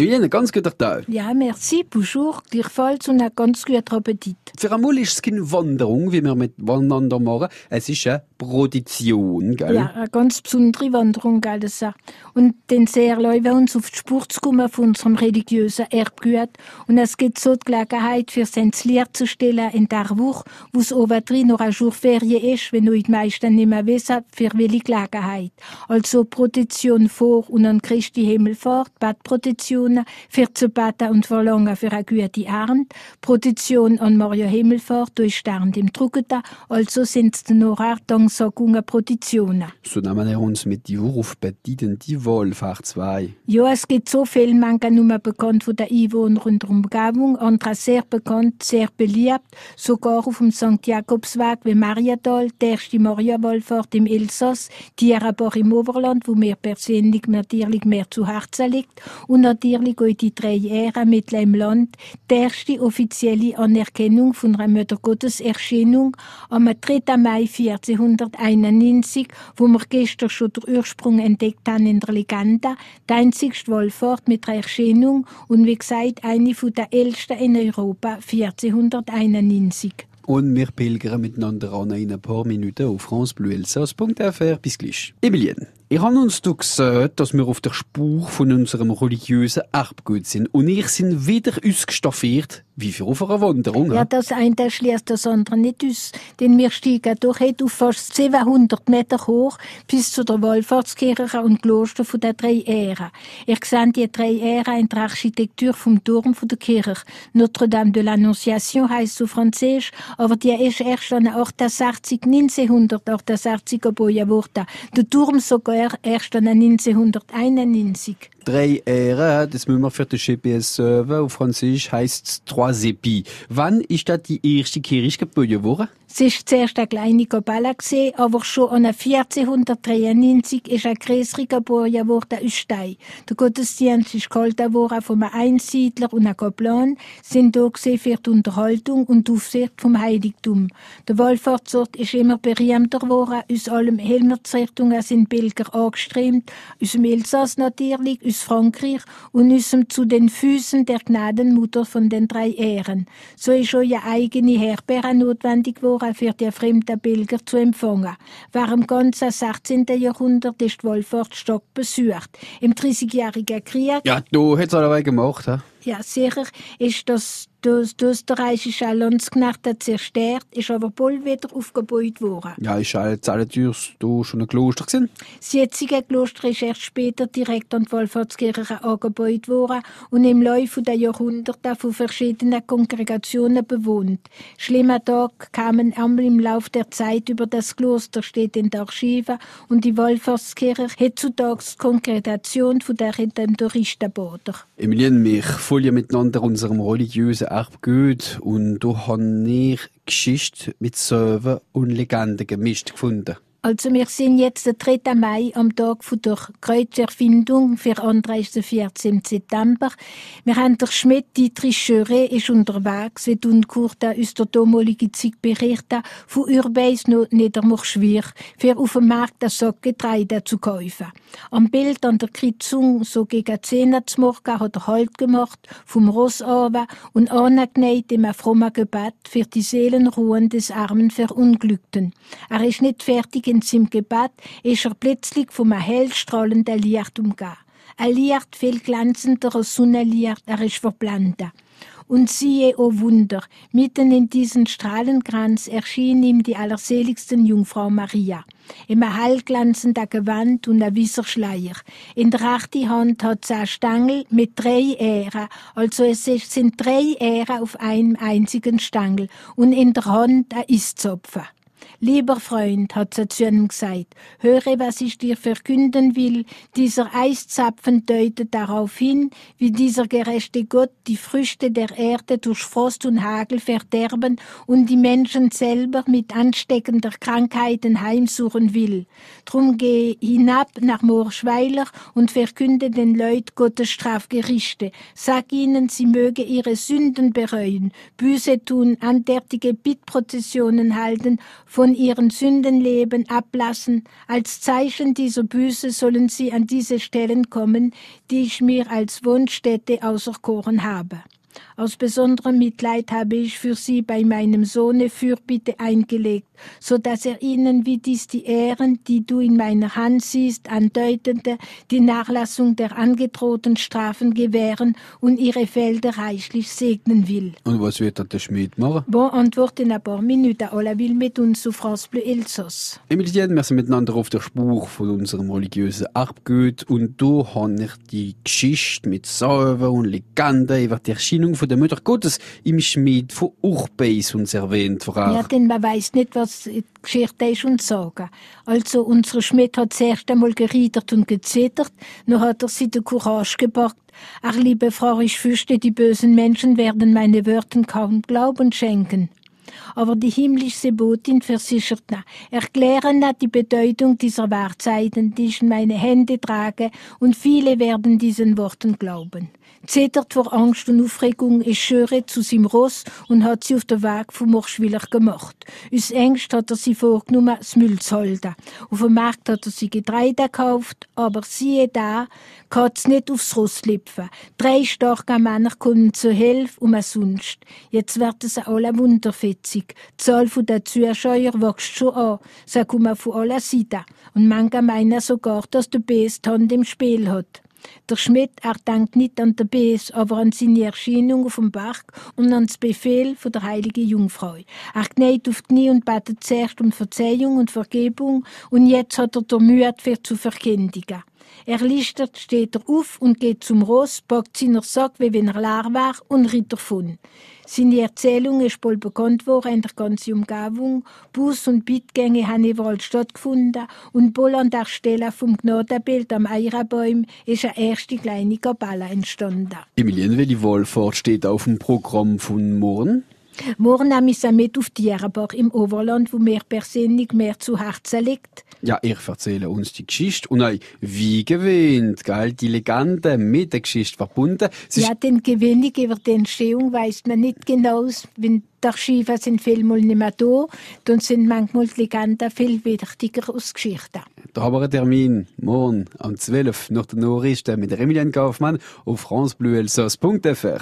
Emilie, ganz guter Tag. Ja, merci, bonjour, gleichfalls und einen ganz guten Appetit. Für einmal ist es keine Wanderung, wie wir miteinander machen. Es ist eine Prodition, gell? Ja, eine ganz besondere Wanderung, gell, das auch. Und den sehr wir uns auf die Spur zu kommen von unserem religiösen Erbgut. Und es gibt so die Gelegenheit, für ins Lied zu stellen in der Woche, wo es oben drin noch ein Jour Ferien ist, wenn euch die meisten nicht mehr wissen, für welche Gelegenheit. Also Protection vor und an Christi Himmelfahrt, Badprotektionen, für zu beten und verlangen für eine gute Ernte, Protection an Maria Himmelfahrt durch Stern im Drucketa, also sind es noch Danksagung Protektionen. So nehmen wir uns mit die auf Betiden die Wohlfahrt 2. Ja, es gibt so viele, manche nur bekannt von der Einwohner und der Umgebung, andere sehr bekannt, sehr beliebt, sogar auf dem St. Jakobsweg wie Mariadal, der erste Maria-Wallfahrt im Elsass, die aber im Oberland, wo mir persönlich natürlich mehr zu Herzen liegt, und natürlich auch die drei Ehren mit im Land, die erste offizielle Anerkennung von einer Mutter Gottes Erscheinung am 3. Mai 1491, wo wir gestern schon den Ursprung entdeckt haben in der Legende, die einzigste Wallfahrt mit der Erscheinung und wie gesagt eine der ältesten in Europa 1491. Und wir pilgern miteinander an in ein paar Minuten auf francebleuelsass.fr. Bis gleich. Emilien. Ich habe uns du gesagt, dass wir auf der Spur von unserem religiösen Erbgut sind. Und ich sind wieder ausgestaffiert, wie für auf einer Wanderung. Ja, das eine schließt das andere nicht aus. Denn wir steigen durch auf fast 700 Meter hoch bis zu der Wallfahrtskirche und Kloster von der drei Ähren. Ich sehe die drei Ähren in der Architektur vom Turm von der Kirche. Notre-Dame de l'Annonciation heisst so französisch, aber die ist erst an 68, 1968 gebaut worden. Der Turm sogar erst 1991. Drei Ähren, das müssen wir für den GPS-Server. Auf Französisch heisst es Trois Épis. Wann ist da die erste Kirche gebaut worden? Es war zuerst eine kleine Kapelle, aber schon an 1493 ist ein größere geboren worden aus Stein. Der Gottesdienst ist gehalten worden von einem Einsiedler und einem Kaplan, sind da für die Unterhaltung und die Aufsicht vom Heiligtum. Der Wallfahrtsort ist immer berühmter geworden. Aus allen Himmelsrichtungen sind Pilger angeströmt. Aus dem Elsass natürlich, aus Frankreich und dem zu den Füßen der Gnadenmutter von den drei Ehren. So ist auch eine eigene Herberge notwendig geworden für die fremden Pilger zu empfangen. Während dem ganzen 16. Jahrhundert ist die Wallfahrt besucht. Im 30-jährigen Krieg... Ja, du hättest es alle gemacht, he? Ja, sicher ist das das, das österreichische Landsknecht zerstört, ist aber bald wieder aufgebaut worden. Ja, ist halt Zellentürs da schon ein Kloster gewesen? Das jetzige Kloster ist erst später direkt an die Wallfahrtskirche angebaut worden und im Laufe der Jahrhunderte von verschiedenen Kongregationen bewohnt. Schlimme Tage kamen einmal im Laufe der Zeit über das Kloster, steht in der Archive, und die Wallfahrtskirche heutzutage die Kongregation der Redemptoristenbader. Emilien, wir folgen miteinander unserem religiösen Erbgut und da habe ich Geschichte mit Server und Legenden gemischt gefunden. Also wir sind jetzt der 3. Mai am Tag der Kreuzerfindung. Für andere ist der 14. September. Wir haben der Schmidt, Dietrich Schöre, ist unterwegs, wie Dunkurta aus der damaligen Zeit berichten, von Urbeis nach Niedermurschwir, für auf dem Markt das Sack Getreide zu kaufen. Am Bild an der Kreuzung, so gegen 10 Uhr Morgen, hat er Halt gemacht, vom Ross runter und angenäht im frommen Gebet für die Seelenruhen des armen Verunglückten. Er ist nicht fertig in seinem Gebet ist er plötzlich vom hellstrahlenden Licht umgeben. Ein Licht viel glänzender als Sonnenlicht, er ist verblendet. Und siehe, o oh Wunder, mitten in diesen Strahlenkranz erschien ihm die allerseligsten Jungfrau Maria. Im hellglanzenden Gewand und ein weißer Schleier. In der rechten Hand hat sie einen Stängel mit drei Ähren, also es sind drei Ähren auf einem einzigen Stängel und in der Hand ein Iszopfen. Lieber Freund, hat sie zu ihm gesagt, höre, was ich dir verkünden will. Dieser Eiszapfen deutet darauf hin, wie dieser gerechte Gott die Früchte der Erde durch Frost und Hagel verderben und die Menschen selber mit ansteckender Krankheiten heimsuchen will. Drum geh hinab nach Moorschweiler und verkünde den Leuten Gottes Strafgerichte. Sag ihnen, sie möge ihre Sünden bereuen, Büße tun, andärtige Bittprozessionen halten, von ihren Sündenleben ablassen. Als Zeichen dieser Büße sollen sie an diese Stellen kommen, die ich mir als Wohnstätte auserkoren habe. Aus besonderem Mitleid habe ich für sie bei meinem Sohne Fürbitte eingelegt, so dass er ihnen wie dies die Ehren, die du in meiner Hand siehst, andeutende, die Nachlassung der angedrohten Strafen gewähren und ihre Felder reichlich segnen will. Und was wird der Schmied machen? Bon, antworte in ein paar Minuten. Ola will mit uns zu France Bleu Elsass. Emilien, wir sind miteinander auf der Spur von unserem religiösen Erbgut und du habe ich die Geschichte mit Salven und Legenden über die Erscheinung von der Mutter Gottes im Schmied von Urbeis uns erwähnt. Frau. Ja, denn man weiß nicht, was die Geschichte ist und sagen. Also, unser Schmied hat zuerst einmal geriedert und gezittert, dann hat er sie der Courage gepackt. Ach, liebe Frau, ich fürchte, die bösen Menschen werden meine Wörter kaum Glauben schenken. Aber die himmlische Botin versichert na, erklären na die Bedeutung dieser Wahrzeiten, die ich in meine Hände trage, und viele werden diesen Worten glauben. Zittert vor Angst und Aufregung, ist Schöre zu seinem Ross und hat sie auf den Weg vom Morschwiller gemacht. Aus Ängst hat er sie vorgenommen, das Müll zu halten. Auf dem Markt hat er sie Getreide gekauft, aber siehe da, kann's nicht aufs Ross lüpfen. Drei starke Männer kommen zur Hilfe, um sonst. Jetzt werden sie alle wunderfetzig. Die Zahl der Zuschauer wächst schon an. Sie kommen von allen Seiten. Und manche meinen sogar, dass der Best Hand im Spiel hat. Der Schmidt, er denkt nicht an den Bes, aber an seine Erscheinung auf dem Berg und an das Befehl von der heiligen Jungfrau. Er knäht auf die Knie und betet zuerst um Verzeihung und Vergebung und jetzt hat er der Mühe für zu verkündigen. Er listet, steht er auf und geht zum Ross, packt seinen Sack, wie wenn er leer war, und ritt davon. Seine Erzählung ist bald bekannt worden in der ganzen Umgebung. Bus- und Bittgänge haben überall stattgefunden und bald an der Stelle vom Gnadenbild am Eierbäum ist eine erste kleine Kapelle entstanden. Emilien, Wohlfahrt steht auf dem Programm von morgen? Morgen ich sie mit auf die Dierenbach im Oberland, wo mir persönlich mehr zu Herzen liegt. Ja, ich erzähle uns die Geschichte und auch wie gewinnt, gell? Die Legende mit der Geschichte verbunden. Sie ja, den Gewinnig über die Entstehung weiß man nicht genau, wenn die Archive sind vielmal nicht mehr da, dann sind manchmal die Legenden viel wichtiger als Geschichten. Da haben wir einen Termin morgen am 12. nach der Nachrichten mit Emilien Kaufmann auf francebleuelsass.fr.